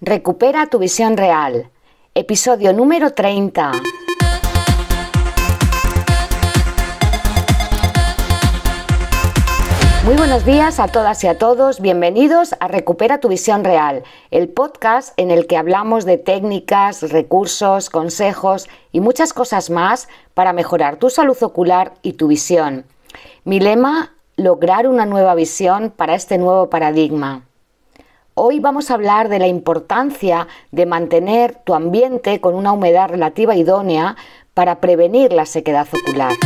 Recupera tu visión real. Episodio número 30. Muy buenos días a todas y a todos. Bienvenidos a Recupera tu visión real, el podcast en el que hablamos de técnicas, recursos, consejos y muchas cosas más para mejorar tu salud ocular y tu visión. Mi lema, lograr una nueva visión para este nuevo paradigma. Hoy vamos a hablar de la importancia de mantener tu ambiente con una humedad relativa idónea para prevenir la sequedad ocular.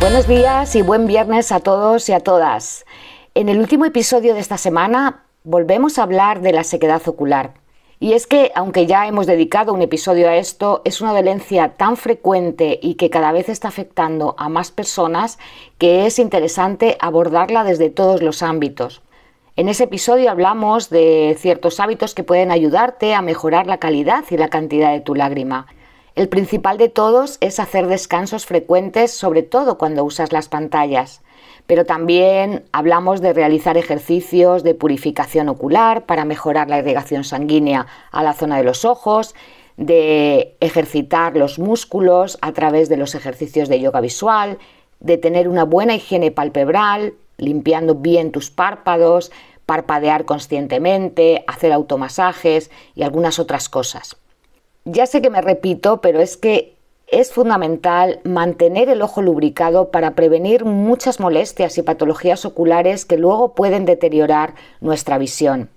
Buenos días y buen viernes a todos y a todas. En el último episodio de esta semana volvemos a hablar de la sequedad ocular. Y es que, aunque ya hemos dedicado un episodio a esto, es una dolencia tan frecuente y que cada vez está afectando a más personas que es interesante abordarla desde todos los ámbitos. En ese episodio hablamos de ciertos hábitos que pueden ayudarte a mejorar la calidad y la cantidad de tu lágrima. El principal de todos es hacer descansos frecuentes, sobre todo cuando usas las pantallas pero también hablamos de realizar ejercicios de purificación ocular para mejorar la irrigación sanguínea a la zona de los ojos, de ejercitar los músculos a través de los ejercicios de yoga visual, de tener una buena higiene palpebral, limpiando bien tus párpados, parpadear conscientemente, hacer automasajes y algunas otras cosas. Ya sé que me repito, pero es que es fundamental mantener el ojo lubricado para prevenir muchas molestias y patologías oculares que luego pueden deteriorar nuestra visión.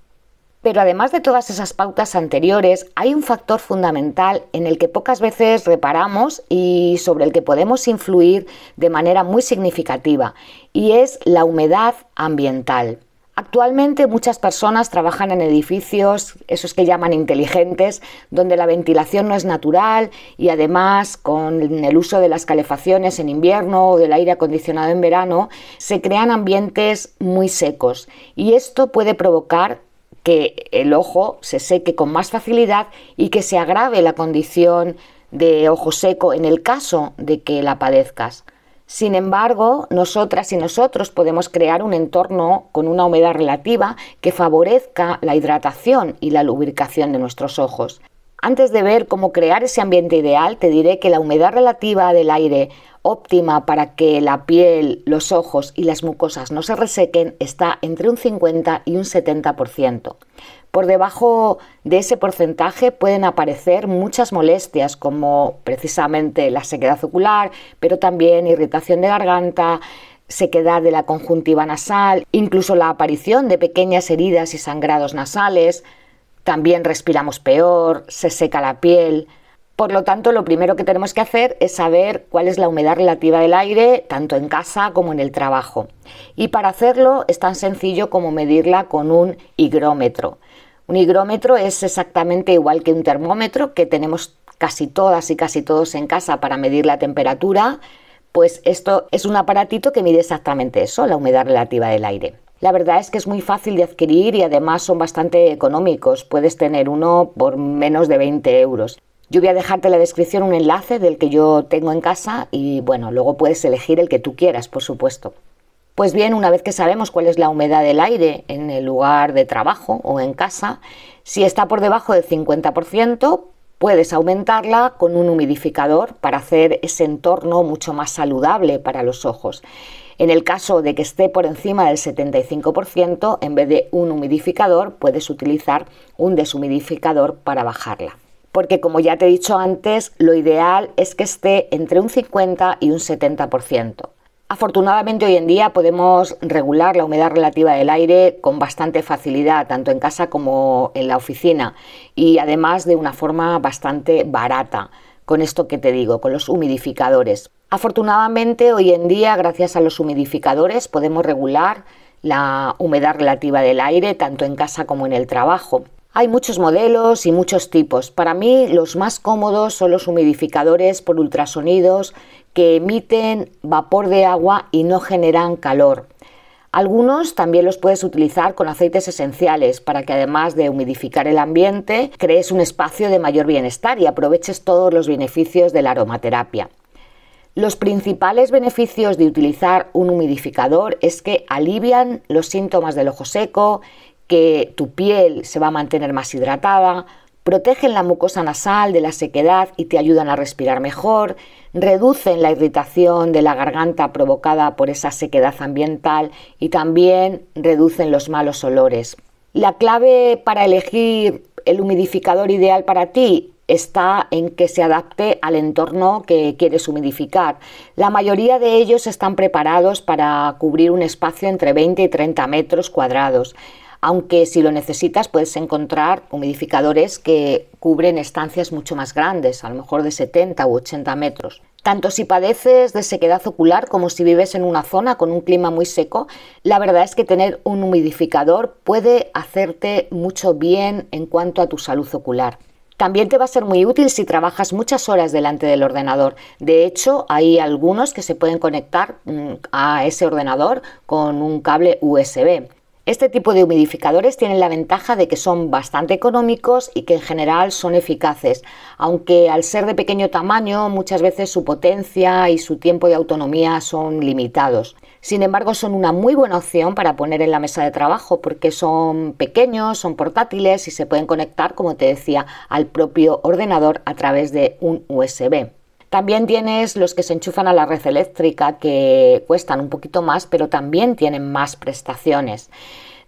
Pero además de todas esas pautas anteriores, hay un factor fundamental en el que pocas veces reparamos y sobre el que podemos influir de manera muy significativa, y es la humedad ambiental. Actualmente muchas personas trabajan en edificios, esos que llaman inteligentes, donde la ventilación no es natural y además con el uso de las calefacciones en invierno o del aire acondicionado en verano, se crean ambientes muy secos y esto puede provocar que el ojo se seque con más facilidad y que se agrave la condición de ojo seco en el caso de que la padezcas. Sin embargo, nosotras y nosotros podemos crear un entorno con una humedad relativa que favorezca la hidratación y la lubricación de nuestros ojos. Antes de ver cómo crear ese ambiente ideal, te diré que la humedad relativa del aire óptima para que la piel, los ojos y las mucosas no se resequen está entre un 50 y un 70%. Por debajo de ese porcentaje pueden aparecer muchas molestias como precisamente la sequedad ocular, pero también irritación de garganta, sequedad de la conjuntiva nasal, incluso la aparición de pequeñas heridas y sangrados nasales, también respiramos peor, se seca la piel. Por lo tanto, lo primero que tenemos que hacer es saber cuál es la humedad relativa del aire, tanto en casa como en el trabajo. Y para hacerlo es tan sencillo como medirla con un higrómetro. Un higrómetro es exactamente igual que un termómetro que tenemos casi todas y casi todos en casa para medir la temperatura, pues esto es un aparatito que mide exactamente eso, la humedad relativa del aire. La verdad es que es muy fácil de adquirir y además son bastante económicos. Puedes tener uno por menos de 20 euros. Yo voy a dejarte en la descripción un enlace del que yo tengo en casa y bueno, luego puedes elegir el que tú quieras, por supuesto. Pues bien, una vez que sabemos cuál es la humedad del aire en el lugar de trabajo o en casa, si está por debajo del 50%, puedes aumentarla con un humidificador para hacer ese entorno mucho más saludable para los ojos. En el caso de que esté por encima del 75%, en vez de un humidificador, puedes utilizar un deshumidificador para bajarla. Porque como ya te he dicho antes, lo ideal es que esté entre un 50 y un 70%. Afortunadamente hoy en día podemos regular la humedad relativa del aire con bastante facilidad, tanto en casa como en la oficina, y además de una forma bastante barata, con esto que te digo, con los humidificadores. Afortunadamente hoy en día, gracias a los humidificadores, podemos regular la humedad relativa del aire tanto en casa como en el trabajo. Hay muchos modelos y muchos tipos. Para mí los más cómodos son los humidificadores por ultrasonidos que emiten vapor de agua y no generan calor. Algunos también los puedes utilizar con aceites esenciales para que además de humidificar el ambiente, crees un espacio de mayor bienestar y aproveches todos los beneficios de la aromaterapia. Los principales beneficios de utilizar un humidificador es que alivian los síntomas del ojo seco, que tu piel se va a mantener más hidratada, protegen la mucosa nasal de la sequedad y te ayudan a respirar mejor, reducen la irritación de la garganta provocada por esa sequedad ambiental y también reducen los malos olores. La clave para elegir el humidificador ideal para ti está en que se adapte al entorno que quieres humidificar. La mayoría de ellos están preparados para cubrir un espacio entre 20 y 30 metros cuadrados, aunque si lo necesitas puedes encontrar humidificadores que cubren estancias mucho más grandes, a lo mejor de 70 u 80 metros. Tanto si padeces de sequedad ocular como si vives en una zona con un clima muy seco, la verdad es que tener un humidificador puede hacerte mucho bien en cuanto a tu salud ocular. También te va a ser muy útil si trabajas muchas horas delante del ordenador. De hecho, hay algunos que se pueden conectar mm, a ese ordenador con un cable USB. Este tipo de humidificadores tienen la ventaja de que son bastante económicos y que en general son eficaces, aunque al ser de pequeño tamaño muchas veces su potencia y su tiempo de autonomía son limitados. Sin embargo, son una muy buena opción para poner en la mesa de trabajo porque son pequeños, son portátiles y se pueden conectar, como te decía, al propio ordenador a través de un USB. También tienes los que se enchufan a la red eléctrica que cuestan un poquito más, pero también tienen más prestaciones.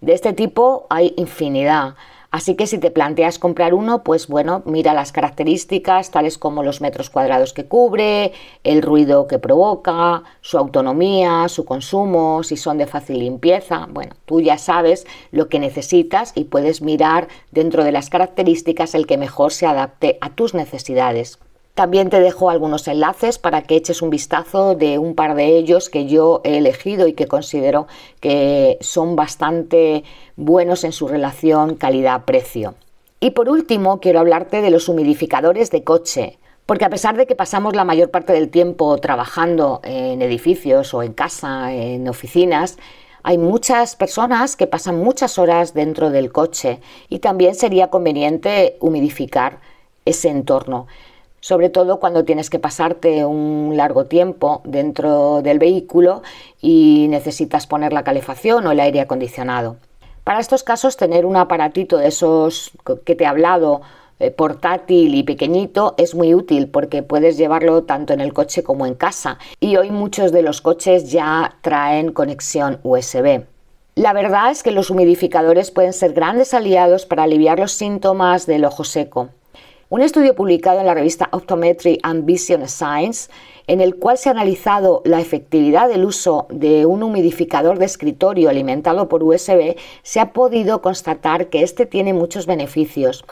De este tipo hay infinidad. Así que si te planteas comprar uno, pues bueno, mira las características, tales como los metros cuadrados que cubre, el ruido que provoca, su autonomía, su consumo, si son de fácil limpieza. Bueno, tú ya sabes lo que necesitas y puedes mirar dentro de las características el que mejor se adapte a tus necesidades. También te dejo algunos enlaces para que eches un vistazo de un par de ellos que yo he elegido y que considero que son bastante buenos en su relación calidad-precio. Y por último, quiero hablarte de los humidificadores de coche. Porque a pesar de que pasamos la mayor parte del tiempo trabajando en edificios o en casa, en oficinas, hay muchas personas que pasan muchas horas dentro del coche y también sería conveniente humidificar ese entorno sobre todo cuando tienes que pasarte un largo tiempo dentro del vehículo y necesitas poner la calefacción o el aire acondicionado. Para estos casos, tener un aparatito de esos que te he hablado, eh, portátil y pequeñito, es muy útil porque puedes llevarlo tanto en el coche como en casa. Y hoy muchos de los coches ya traen conexión USB. La verdad es que los humidificadores pueden ser grandes aliados para aliviar los síntomas del ojo seco. Un estudio publicado en la revista Optometry and Vision Science, en el cual se ha analizado la efectividad del uso de un humidificador de escritorio alimentado por USB, se ha podido constatar que este tiene muchos beneficios.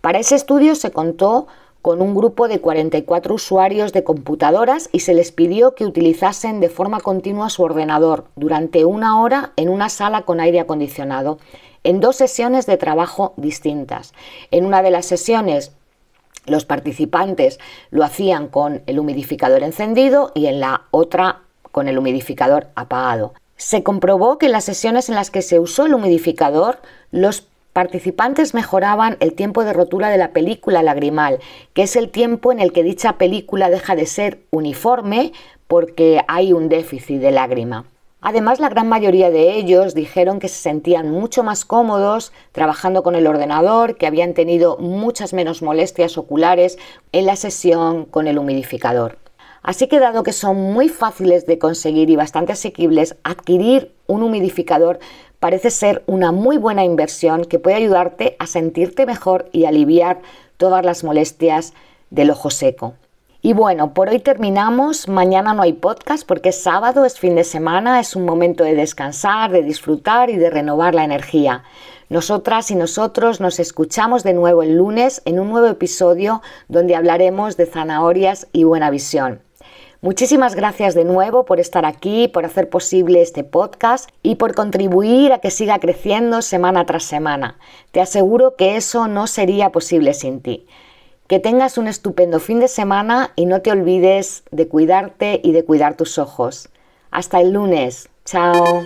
Para ese estudio se contó con un grupo de 44 usuarios de computadoras y se les pidió que utilizasen de forma continua su ordenador durante una hora en una sala con aire acondicionado, en dos sesiones de trabajo distintas. En una de las sesiones los participantes lo hacían con el humidificador encendido y en la otra con el humidificador apagado. Se comprobó que en las sesiones en las que se usó el humidificador, los participantes mejoraban el tiempo de rotura de la película lagrimal, que es el tiempo en el que dicha película deja de ser uniforme porque hay un déficit de lágrima. Además, la gran mayoría de ellos dijeron que se sentían mucho más cómodos trabajando con el ordenador, que habían tenido muchas menos molestias oculares en la sesión con el humidificador. Así que dado que son muy fáciles de conseguir y bastante asequibles, adquirir un humidificador parece ser una muy buena inversión que puede ayudarte a sentirte mejor y aliviar todas las molestias del ojo seco. Y bueno, por hoy terminamos. Mañana no hay podcast porque es sábado, es fin de semana, es un momento de descansar, de disfrutar y de renovar la energía. Nosotras y nosotros nos escuchamos de nuevo el lunes en un nuevo episodio donde hablaremos de zanahorias y buena visión. Muchísimas gracias de nuevo por estar aquí, por hacer posible este podcast y por contribuir a que siga creciendo semana tras semana. Te aseguro que eso no sería posible sin ti. Que tengas un estupendo fin de semana y no te olvides de cuidarte y de cuidar tus ojos. Hasta el lunes. Chao.